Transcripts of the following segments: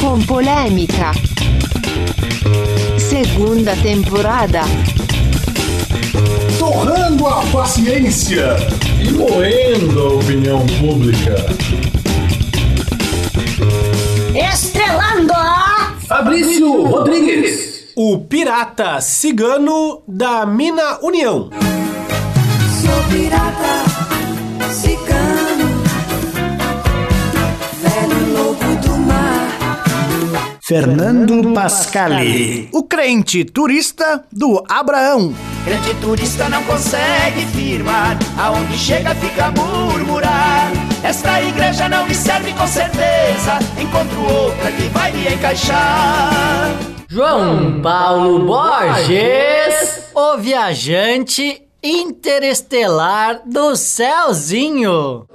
com polêmica. Segunda temporada. Torrando a paciência e moendo a opinião pública. Estrelando a Fabrício Rodrigues. O pirata cigano da Mina União. Sou pirata, Fernando Pascali, o crente turista do Abraão. Grande turista não consegue firmar, aonde chega fica a murmurar. Esta igreja não me serve com certeza, encontro outra que vai me encaixar. João Paulo Borges, o viajante interestelar do céuzinho.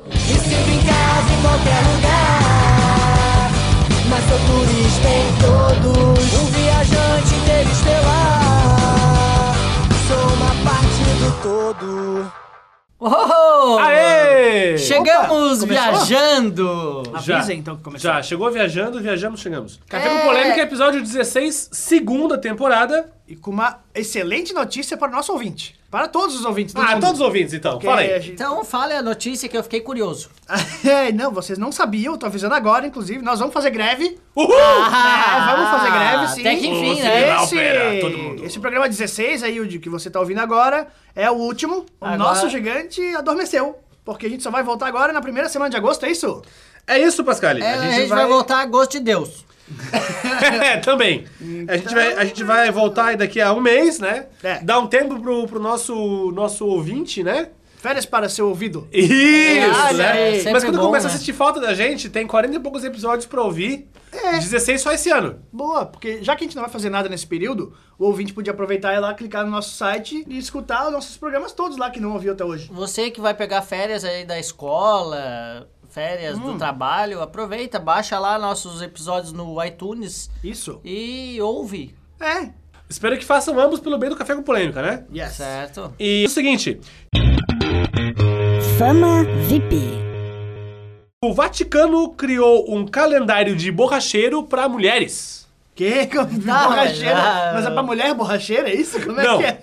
Oh! Aê! Chegamos Opa, viajando! Já. Avisa então que começou. Já, chegou viajando, viajamos, chegamos. Café É. com Polêmica, episódio 16, segunda temporada. E com uma excelente notícia para o nosso ouvinte. Para todos os ouvintes do Ah, mundo. todos os ouvintes então, Porque fala a aí. gente- Então fale a notícia que eu fiquei curioso. É, não, vocês não sabiam, tô avisando agora, inclusive. Nós vamos fazer greve. Uhul! É, vamos fazer greve, sim. Até que enfim, né? Esse, pera, todo mundo. esse programa 16 aí, o de que você tá ouvindo agora, é o último. O Agora- nosso gigante adormeceu. Porque a gente só vai voltar agora na primeira semana de agosto, é isso? É isso, Pascali. É, a gente, vai... voltar a gosto de Deus. É, também. A, gente vai, a gente vai voltar aí daqui a um mês, né? É. Dar um tempo pro, pro nosso, nosso ouvinte, né? Férias para seu ouvido. Isso, né? sempre Mas quando bom, começa né? a sentir falta da gente, tem 40 e poucos episódios pra ouvir. É. 16 só esse ano. Boa, porque já que a gente não vai fazer nada nesse período, o ouvinte podia aproveitar e ir lá, clicar no nosso site e escutar os nossos programas todos lá que não ouviu até hoje. Você que vai pegar férias aí da escola, férias Hum. do trabalho, aproveita, baixa lá nossos episódios no iTunes Isso. e ouve, É. Espero que façam ambos pelo bem do Café com Polêmica, né? Yes. certo? E é o seguinte, Fama VIP. o Vaticano criou um calendário de borracheiro pra mulheres. Que? Não, borracheira? mas- Mas é pra mulher borracheira, é isso? Como é Não. que é?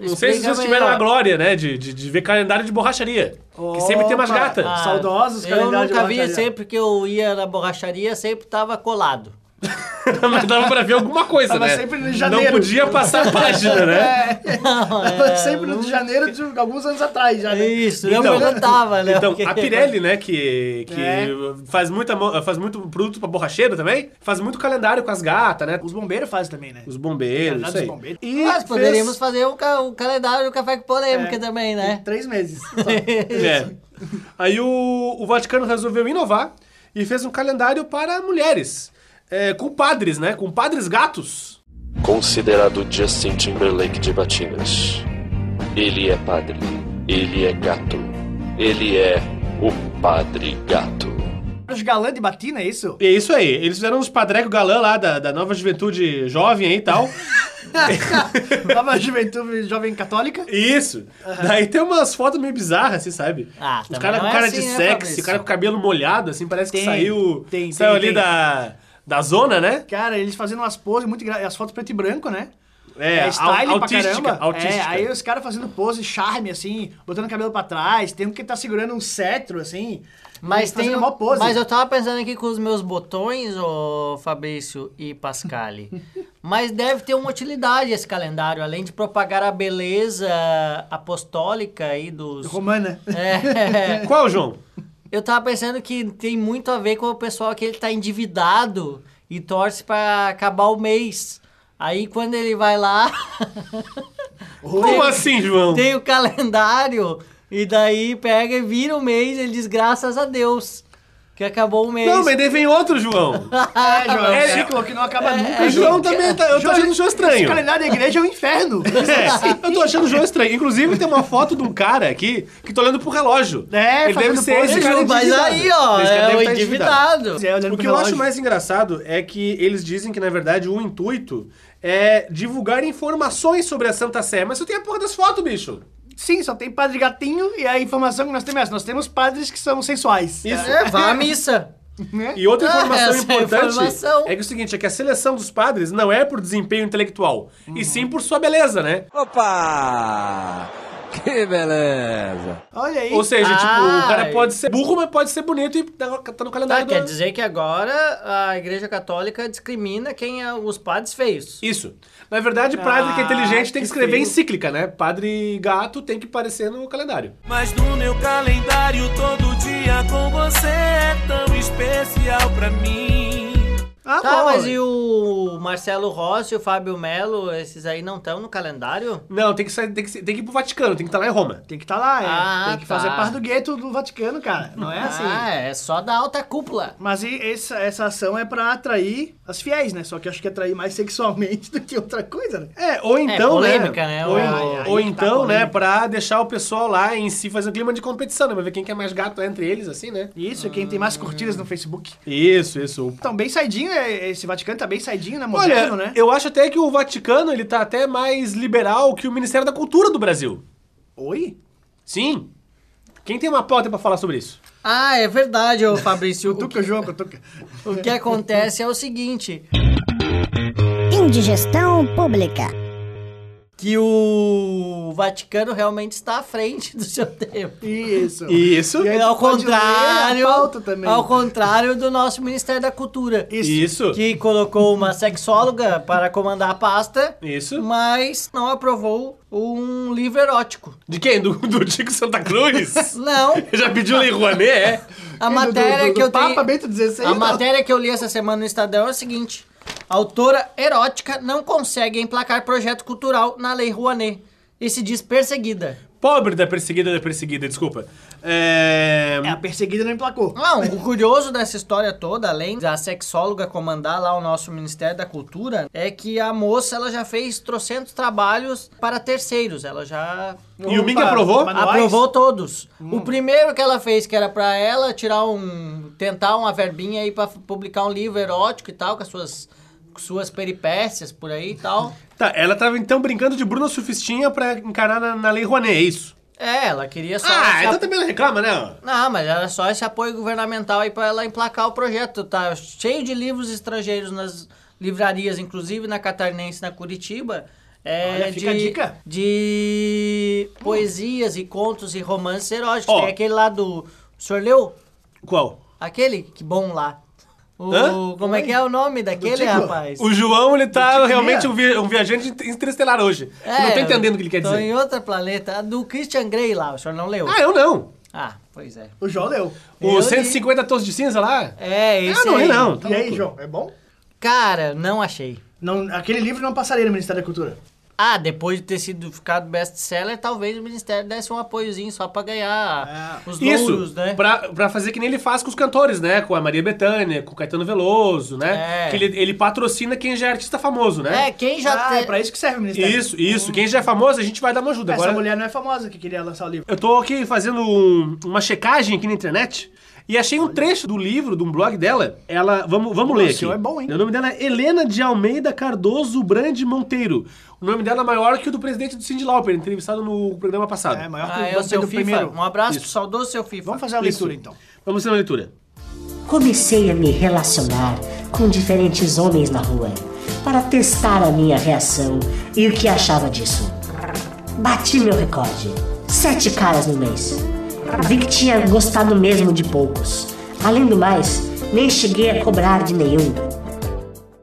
Não sei se vocês tiveram a glória, né, de, de, de ver calendário de borracharia. Que sempre tem umas gatas. Ah. Saudosos Eu calendários de nunca vi, borracharia. sempre que eu ia na borracharia, sempre tava colado. Mas dava pra ver alguma coisa, Tava né? sempre no janeiro. Não podia passar a página, né? É. Tava sempre no de janeiro de alguns anos atrás já, né? Isso, eu Então- perguntava, né? Então, a Pirelli, né, que, que É. faz, muita, faz muito produto pra borracheiro também, faz muito calendário com as gatas, né? Os bombeiros fazem também, né? Os bombeiros, isso aí. bombeiros. E Mas fez- poderíamos fazer o, ca- o calendário do Café com Polêmica É. também, né? Três meses. É. Aí o, o Vaticano resolveu inovar e fez um calendário para mulheres. É, com padres, né? Com padres gatos. Considerado Justin Timberlake de Batinas. Ele é padre. Ele é gato. Ele é o Padre Gato. Os galã de batina, é isso? É isso aí. Eles fizeram uns padreco galã lá da, da nova juventude jovem aí e tal. Nova juventude jovem católica. Isso. Daí tem umas fotos meio bizarras, assim, sabe? Ah, Os caras com é cara assim, de né, sexy, o cara com o cabelo molhado, assim, parece que Tem, saiu, tem, saiu tem, ali tem. Da, da zona, né? Cara, eles fazendo umas poses muito. As fotos preto e branco, né? É, style au- pra caramba. autística. É, aí os caras fazendo pose, charme, assim, botando o cabelo pra trás. Tem um que tá segurando um cetro, assim. Mas tem. mó pose. Mas eu tava pensando aqui com os meus botões, ô Fabrício e Pascali. mas deve ter uma utilidade esse calendário, além de propagar a beleza apostólica aí dos. Romana. É, Qual, João? eu tava pensando que tem muito a ver com o pessoal que ele tá endividado e torce pra acabar o mês. Aí quando ele vai lá, Como assim, João? tem o calendário e daí pega e vira o mês, ele diz graças a Deus que acabou o mês. Não, mas daí vem outro, João. É, João, é um É, ciclo que não acaba nunca. o João também tá. Eu tô João, achando o João Esse estranho. calendário da igreja é um inferno. É, eu tô achando o João estranho. Inclusive, tem uma foto de um cara aqui que tô olhando pro relógio. É, Ele deve ser esse cara mas endividado. aí, ó, Esse cara é deve o tá endividado. É, olhando O que eu acho mais engraçado é que eles dizem que, na verdade, o intuito é divulgar informações sobre a Santa Sé. Mas eu tenho a porra das fotos, bicho. Sim, só tem padre gatinho e a informação que nós temos é essa. Nós temos padres que são sensuais. Isso. É, vá à missa. Né? E outra Ah, informação essa é a importante informação. é que é o seguinte, é que a seleção dos padres não é por desempenho intelectual, Uhum. e sim por sua beleza, né? Opa! Que beleza! Olha aí. Ou seja, tipo, o cara pode ser burro, mas pode ser bonito e tá tá no calendário Tá, quer do... dizer que agora a Igreja Católica discrimina quem é os padres feios. Isso. Na verdade, padre que é Ah, inteligente tem que escrever feio. encíclica, né? Padre gato tem que aparecer no calendário. Mas no meu calendário todo dia com você é tão especial pra mim. Ah, Tá, bom. mas e o Marcelo Rossi e o Fábio Melo, esses aí não estão no calendário? Não, tem que, sair, tem, que, tem que ir pro Vaticano, tem que estar lá em Roma. Tem que estar lá, é. Ah, Tem que tá. fazer parte do gueto do Vaticano, cara. Não é assim. Ah, é só da alta cúpula. Mas e essa, essa ação é pra atrair as fiéis, né? Só que acho que atrair mais sexualmente do que outra coisa, né? É, ou então, polêmica, né? né? Ou, ou tá então, né, pra deixar o pessoal lá em si fazer um clima de competição, né? Pra ver quem que é mais gato entre eles, assim, né? Isso, quem tem mais curtidas no Facebook. Isso, isso. Então, bem saidinho, é, esse Vaticano tá bem saidinho, né? Moderno, Olha, né? eu acho até que o Vaticano, ele tá até mais liberal que o Ministério da Cultura do Brasil. Oi? Sim. Quem tem uma pauta pra falar sobre isso? Ah, é verdade, ô Fabrício. o, que, cutuca. o que acontece é o seguinte, Indigestão pública. Que o Vaticano realmente está à frente do seu tempo. Isso. Isso. E aí ao contrário, a ao contrário do nosso Ministério da Cultura. Isso. Isso. Que colocou uma sexóloga para comandar a pasta, Isso. mas não aprovou um livro erótico. De quem? Do, do Tico Santa Cruz? Não, Já pediu Lei Rouanet, é? a Do- matéria do- do que eu Papa tenho... Bento XVI. A não. matéria que eu li essa semana no Estadão é o seguinte: a autora erótica não consegue emplacar projeto cultural na Lei Rouanet e se diz perseguida. Pobre da perseguida da perseguida, desculpa. É... É, a perseguida não emplacou. Não, o curioso dessa história toda, além da sexóloga comandar lá o nosso Ministério da Cultura, é que a moça ela já fez trocentos trabalhos para terceiros. Ela já E o Ming aprovou? manuais? aprovou todos. O primeiro que ela fez, que era pra ela tirar um. tentar uma verbinha aí pra publicar um livro erótico e tal, com as suas, suas peripécias por aí e tal. Tá, ela tava então brincando de Bruna Sufistinha pra encarar na, na Lei Rouanet, é isso? É, ela queria só. Ah, esse então ap- também não reclama, né? Não, mas era só esse apoio governamental aí pra ela emplacar o projeto. Tá cheio de livros estrangeiros nas livrarias, inclusive na Catarinense na Curitiba. É, Olha, de, dica. de poesias e contos e romances eróticos. Ó. Tem aquele lá do. O senhor leu? Qual? Aquele? Que bom lá. O, Hã? como é que é o nome daquele, Tico? rapaz? O João, ele tá realmente um, vi- um viajante interestelar hoje. eu não tô entendendo o que ele quer tô dizer. em outro planeta. A Do Christian Grey lá, o senhor não leu? Ah, eu não. Ah, pois é. O João leu. Os Eu 150 tons de cinza lá? É, esse Ah, não aí. é não. Tá e aí, louco. João, é bom? Cara, não achei. Não, aquele livro não passaria no Ministério da Cultura. Ah, depois de ter sido ficado best-seller, talvez o Ministério desse um apoiozinho só pra ganhar os louros, Isso, né? pra, pra fazer que nem ele faz com os cantores, né? Com a Maria Bethânia, com o Caetano Veloso, né? É. Que ele, ele patrocina quem já é artista famoso, né? É, quem já ah, tem... é pra isso que serve o Ministério. Isso, isso. Quem já é famoso, a gente vai dar uma ajuda. Essa Agora, mulher não é famosa que queria lançar o livro. eu tô aqui fazendo um- uma checagem aqui na internet e achei um trecho do livro, de um blog dela. Ela, vamos, vamos ler o aqui. é bom, hein? O nome dela é Helena de Almeida Cardoso Brande Monteiro. O nome dela é maior que o do presidente do Cindy Lauper, entrevistado no programa passado. É, maior que Ah, o é o do seu FIFA. primeiro. Um abraço Isso. saudoso seu FIFA. Vamos fazer a Isso. leitura, então. Vamos fazer uma leitura. Comecei a me relacionar com diferentes homens na rua para testar a minha reação e o que achava disso. Bati meu recorde: sete caras no mês. Vi que tinha gostado mesmo de poucos. Além do mais, nem cheguei a cobrar de nenhum.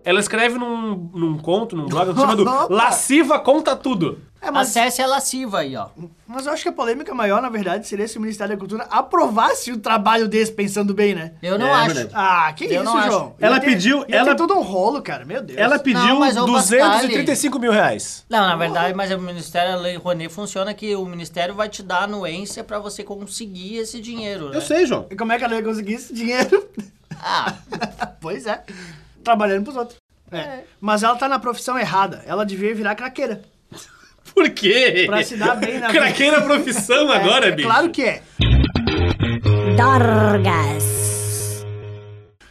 Ela escreve num, num conto, num blog chamado Lasciva Conta Tudo. É, mas, Acesse a lasciva aí, ó. mas eu acho que a polêmica maior, na verdade, seria se o Ministério da Cultura aprovasse o trabalho desse pensando bem, né? Eu não É, acho. verdade. Ah, que Eu isso, não acho. João? Ela ter- pediu- Ia ela- ter todo um rolo, cara. Meu Deus. Ela pediu Não, mas, ô, 235 mil reais. Não, na verdade, mas o Ministério, a Lei Rouanet funciona que o Ministério vai te dar anuência pra você conseguir esse dinheiro, né? Eu sei, João. E como é que ela ia conseguir esse dinheiro? Ah, pois é. Trabalhando pros outros. É. Mas ela tá na profissão errada. Ela devia virar craqueira. Por quê? Pra se dar bem na vida. Craqueira profissão agora, é, bicho. Claro que é. Dorgas.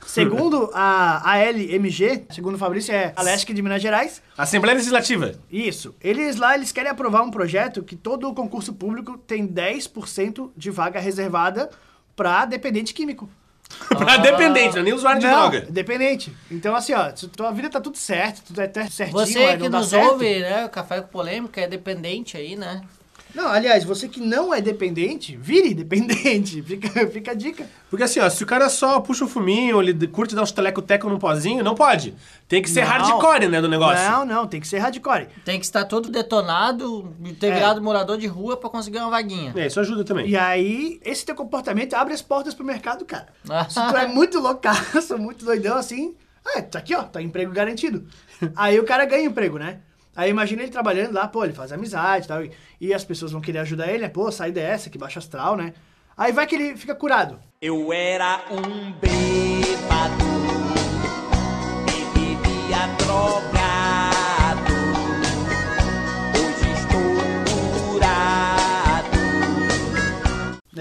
Segundo a ALMG, segundo o Fabrício, é a LESC de Minas Gerais. Assembleia Legislativa. Isso. Eles lá, eles querem aprovar um projeto que todo o concurso público tem 10% de vaga reservada pra dependente químico. pra dependente, não é nem usuário de não, droga. dependente. Então, assim, ó, se tua vida tá tudo certo, tudo é até certinho, Você mas que não dá nos certo. ouve, né? O Café com Polêmica é dependente aí, né? Não, aliás, você que não é dependente, vire dependente. Fica, fica a dica. Porque assim, ó, se o cara só puxa o fuminho, ele curte dar uns teleco-teco num pozinho, não pode. Tem que ser Não. hardcore, né, do negócio. Não, não, tem que ser hardcore. Tem que estar todo detonado ter É. virado morador de rua pra conseguir uma vaguinha. É, isso ajuda também. E aí, esse teu comportamento abre as portas pro mercado, cara. Se tu é muito loucaço, muito doidão assim, ah, tá aqui, ó, tá emprego garantido. Aí o cara ganha emprego, né? Aí imagina ele trabalhando lá, pô, ele faz amizade e tal, e, as pessoas vão querer ajudar ele, né? Pô, sai dessa, que baixa astral, né? Aí vai que ele fica curado. Eu era um bêbado vivia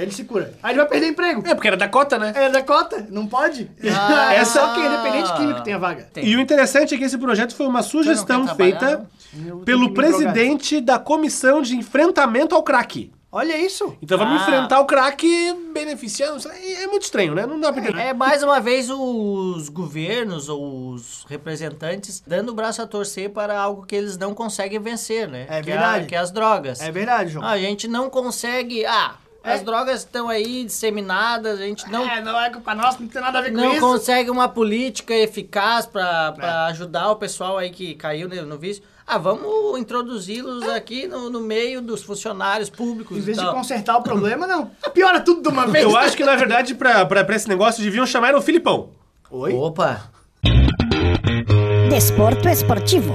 ele se cura. Aí ele vai perder emprego. É, porque era da cota, né? É da cota, não pode. Ah. é só quem é dependente químico tem a vaga. E o interessante é que esse projeto foi uma sugestão feita pelo presidente da Comissão de Enfrentamento ao Crack. Olha isso. Então vamos Ah. enfrentar o crack beneficiando. É muito estranho, né? Não dá pra entender. É mais uma vez os governos ou os representantes dando o braço a torcer para algo que eles não conseguem vencer, né? É que a- verdade. que é as drogas. É verdade, João. A gente não consegue. Ah, as drogas estão aí disseminadas, a gente não. É, não é culpa nossa, não tem nada a ver com Não isso. consegue uma política eficaz pra pra ajudar o pessoal aí que caiu no no vício. Ah, vamos introduzi-los aqui no, no meio dos funcionários públicos. Em vez e de consertar o problema, não. Piora tudo de uma vez. Eu acho que, na verdade, pra, pra, pra esse negócio, deviam chamar o Filipão. Oi? Opa! Desporto esportivo.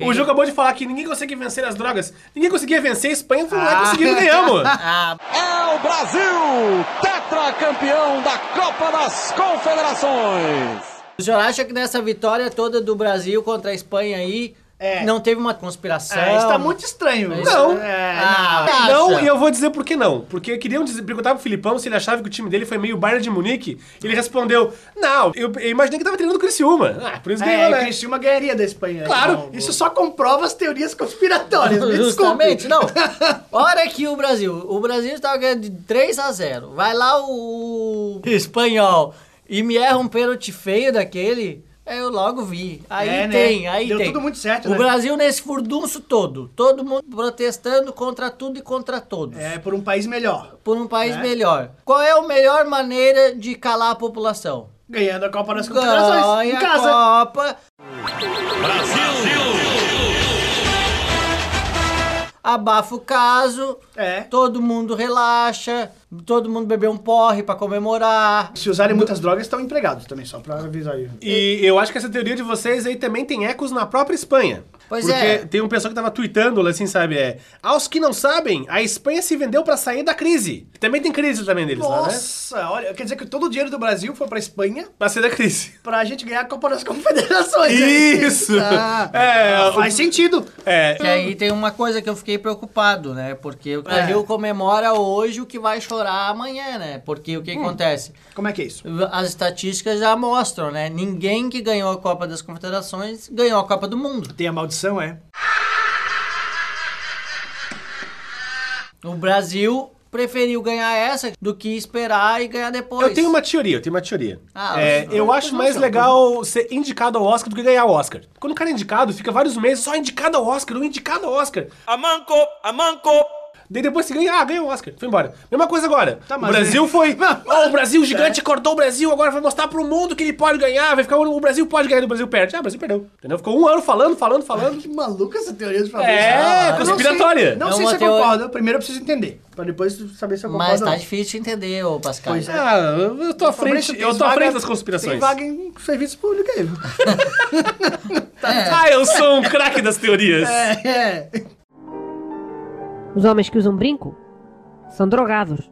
O Ju acabou de falar que ninguém consegue vencer as drogas. Ninguém conseguia vencer a Espanha, foi lá e Ah. conseguiram ganhamos. Ah, É o Brasil, tetracampeão da Copa das Confederações. o senhor acha que nessa vitória toda do Brasil contra a Espanha aí É. não teve uma conspiração? É, isso tá muito estranho. Não. É, Ah, Não, e eu vou dizer por que não. Porque queriam dizer, perguntar pro Filipão se ele achava que o time dele foi meio Bayern de Munique. E ele respondeu, não, eu, eu imaginei que tava treinando o Criciúma. Ah, por isso É, ganhou, o né? Criciúma ganharia da Espanha. Claro. Então, Isso só comprova as teorias conspiratórias. Me Justamente, não. Hora que o Brasil, o Brasil estava ganhando de 3 a 0. Vai lá o espanhol e me erra um pênalti feio daquele. Eu logo vi. Aí É, né? tem, aí Deu tem. tudo muito certo, O né? Brasil nesse furdunço todo. Todo mundo protestando contra tudo e contra todos. É, por um país melhor. Por um país É. melhor. Qual é a melhor maneira de calar a população? Ganhando a Copa das Confederações. Em Ganha a casa. Copa. Abafa o caso, É. todo mundo relaxa, todo mundo bebeu um porre pra comemorar. Se usarem muitas drogas, estão empregados também, só pra avisar aí. E eu acho que essa teoria de vocês aí também tem ecos na própria Espanha. Pois Porque é. tem um pessoal que tava tweetando, assim, sabe? É, aos que não sabem, a Espanha se vendeu pra sair da crise. Também tem crise também deles lá, né? Nossa, olha, quer dizer que todo o dinheiro do Brasil foi pra Espanha Pra sair da crise. pra gente ganhar a Copa das Confederações. né? Isso! Ah, É, faz sentido. É, Que aí tem uma coisa que eu fiquei preocupado, né? Porque o Brasil comemora hoje o que vai chorar amanhã, né? Porque o que acontece? Como é que é isso? As estatísticas já mostram, né? Ninguém que ganhou a Copa das Confederações ganhou a Copa do Mundo. Tem a maldição, é? O Brasil preferiu ganhar essa do que esperar e ganhar depois. Eu tenho uma teoria, eu tenho uma teoria. Ah, É, eu- eu eu- acho mais legal ser indicado ao Oscar do que ganhar o Oscar. Quando o cara é indicado, fica vários meses só indicado ao Oscar, um indicado ao Oscar. A manco, a manco. Daí depois você ganha, ah, ganhou o Oscar, foi embora. Mesma coisa agora. Tá, o Brasil é- foi. Ó, o Brasil gigante acordou o Brasil, agora vai mostrar pro mundo que ele pode ganhar, vai ficar. O Brasil pode ganhar, e o Brasil perde. Ah, o Brasil perdeu. Entendeu? Ficou um ano falando, falando, falando. Que maluca essa teoria de Fabrício. É, Eu não conspiratória. sei- Não É sei, se eu teoria- concordo. Primeiro eu preciso entender. Pra depois saber se eu concordo Mas tá não. difícil de entender, ô Pascal. Pois é. Ah, eu eu tô à frente, eu tô à frente das conspirações. Tem vaga em serviço público aí. viu? Ah, eu sou um craque das teorias. É, é. Os homens que usam brinco são drogados.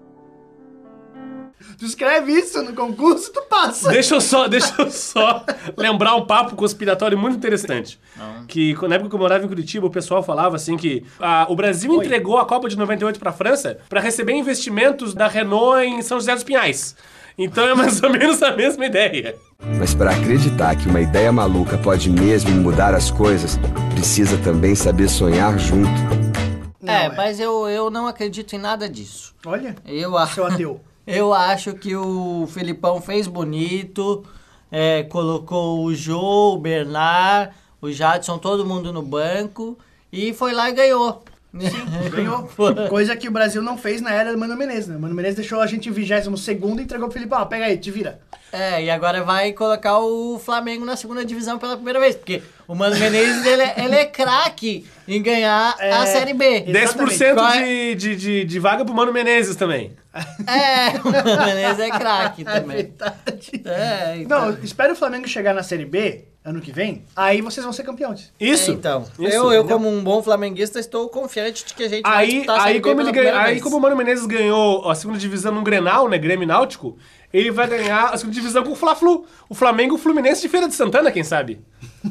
Tu escreve isso no concurso, tu passa. Deixa eu só, deixa eu só lembrar um papo conspiratório muito interessante. Que na época que eu morava em Curitiba, o pessoal falava assim que ah, o Brasil entregou a Copa de 98 pra França pra receber investimentos da Renault em São José dos Pinhais. Então é mais ou menos a mesma ideia. Mas para acreditar que uma ideia maluca pode mesmo mudar as coisas, precisa também saber sonhar junto. É, mas eu, eu não acredito em nada disso. Olha, Eu, a- seu ateu. Eu acho que o Felipão fez bonito, é, colocou o Jô, o Bernard, o Jadson, todo mundo no banco e foi lá e ganhou. Ganhou. Coisa que o Brasil não fez na era do Mano Menezes, né? O Mano Menezes deixou a gente em 22 segundo e entregou pro Filipão. Ó, pega aí, te vira. É, e agora vai colocar o Flamengo na segunda divisão pela primeira vez, porque o Mano Menezes, ele, é- ele é craque em ganhar a Série B. 10% Qual é- de, de, de, de vaga pro Mano Menezes também. É, o Mano Menezes é craque também. É, então. Não, espera o Flamengo chegar na Série B ano que vem, aí vocês vão ser campeões. Isso. É, então, Isso. eu, eu como um bom flamenguista, estou confiante de que a gente vai Aí, disputar a aí, como ele ganha, aí vez. como o Mano Menezes ganhou a segunda divisão num Grenal, né, Grêmio Náutico, ele vai ganhar a segunda divisão com o Fla-Flu. O Flamengo e o Fluminense de Feira de Santana, quem sabe?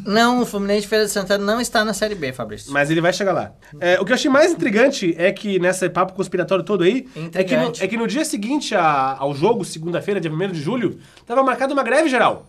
Não, o Fluminense de Feira de Santana não está na Série B, Fabrício. Mas ele vai chegar lá. É, o que eu achei mais intrigante é que nesse papo conspiratório todo aí, é que, no, é que no dia seguinte a- ao jogo, segunda-feira, dia 1 de julho, tava marcada uma greve geral.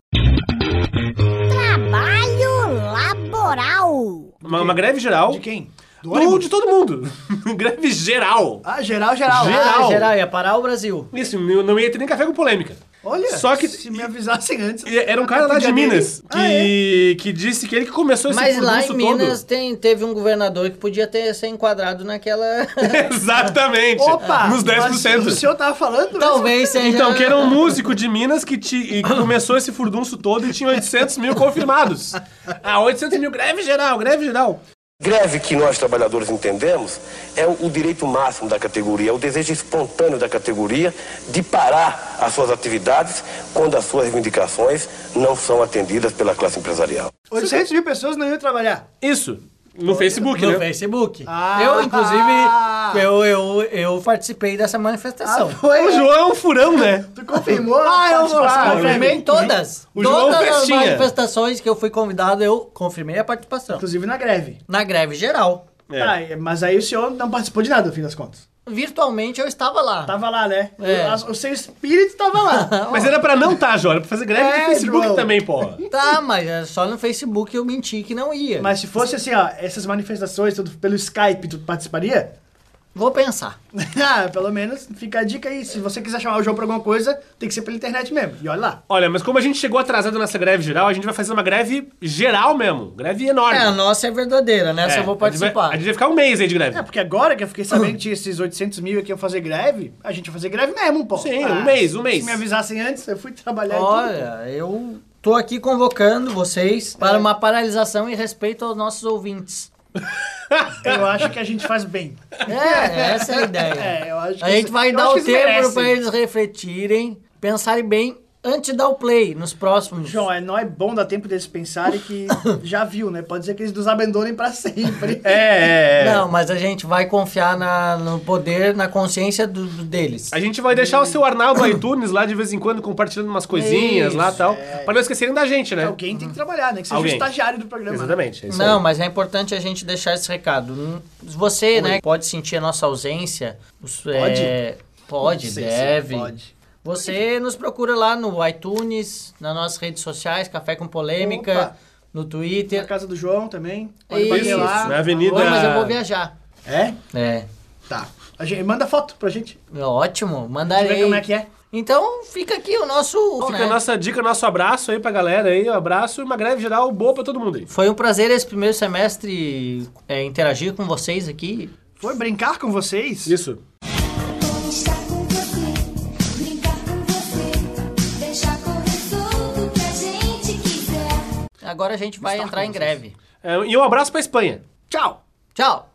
Trabalho laboral. Uma, uma greve geral. De quem? Do, de todo mundo. greve geral. Ah, geral, geral. Geral. Ah, geral, ia parar o Brasil. Isso, não ia ter nem café com polêmica. Olha, Só que- se me avisassem antes. E Era um cara lá de. Minas que, Ah, é? que disse que ele que começou esse Mas lá em Minas tem, teve um governador que podia ter ser enquadrado naquela. Exatamente. Opa! Nos mas 10%. O senhor tava falando? Talvez seja. Então, que era um músico de Minas que, ti- e que começou esse furdunço todo e tinha 800 mil confirmados. Ah, 800 mil, greve geral, greve geral. Greve que nós trabalhadores entendemos é o direito máximo da categoria, é o desejo espontâneo da categoria de parar as suas atividades quando as suas reivindicações não são atendidas pela classe empresarial. 800 mil pessoas não iam trabalhar. Isso. No Facebook, no né? Facebook. Ah. eu, inclusive, eu, eu, eu participei dessa manifestação. Foi, O João é um furão, né? Tu confirmou? Ah, eu. Confirmei em todas. O João todas as manifestações que eu fui convidado, eu confirmei a participação. Inclusive na greve. Na greve geral. É. Ah, mas aí o senhor não participou de nada, no fim das contas. Virtualmente eu estava lá. Tava lá, né? É. O, o seu espírito tava lá. Mas era pra não tá, João. Era pra fazer greve É, no Facebook João. também, porra. Tá, mas é só no Facebook eu menti que não ia. Mas se fosse assim, ó, essas manifestações tudo pelo Skype, tu participaria? Vou pensar. ah, pelo menos fica a dica aí. Se você quiser chamar o jogo pra alguma coisa, tem que ser pela internet mesmo. E olha lá. Olha, mas como a gente chegou atrasado nessa greve geral, a gente vai fazer uma greve geral mesmo. Greve enorme. É, a nossa é verdadeira, nessa É, eu vou A gente, vai, participar. a gente vai ficar um mês aí de greve. É, porque agora que eu fiquei sabendo que tinha esses 800 mil aqui iam fazer greve, a gente ia fazer greve mesmo, pô. Sim, um mês, um mês. Se me avisassem antes, eu fui trabalhar Olha, eu tô aqui convocando vocês para uma paralisação em respeito aos nossos ouvintes. Eu acho que a gente faz bem. É, essa é a ideia. É, eu acho A gente vai eu dar o tempo para eles refletirem, pensarem bem antes de dar o play nos próximos. João, é, não é bom dar tempo deles pensarem que já viu, né? Pode ser que eles nos abandonem pra sempre. É, é, é. Não, mas a gente vai confiar na- no poder, na consciência do, do- deles. A gente vai deixar o seu Arnaldo iTunes lá de vez em quando compartilhando umas coisinhas lá e Isso, tal. Pra não esquecerem da gente, né? Alguém tem que trabalhar, né? Que seja Alguém. o estagiário do programa. Exatamente. É isso Não, aí. mas é importante a gente deixar esse recado. Hum, Você, né, pode sentir a nossa ausência. os- é, pode, Não sei se deve. pode. Você nos procura lá no iTunes, nas nossas redes sociais, Café com Polêmica, Opa. no Na Twitter. casa do João também. Pode Isso, bater lá. na Avenida- Oi, mas eu vou viajar. É? É. Tá. A gente, manda foto pra gente. Ótimo, Deixa eu mandarei. ver como é que é. Então fica aqui o nosso. Fica né? a nossa dica, nosso abraço aí pra galera aí. Um abraço e uma greve geral boa pra todo mundo aí. Foi um prazer esse primeiro semestre é, interagir com vocês aqui. Foi brincar com vocês? Isso. Agora a gente vai entrar em greve. É, e um abraço pra Espanha. Tchau. Tchau.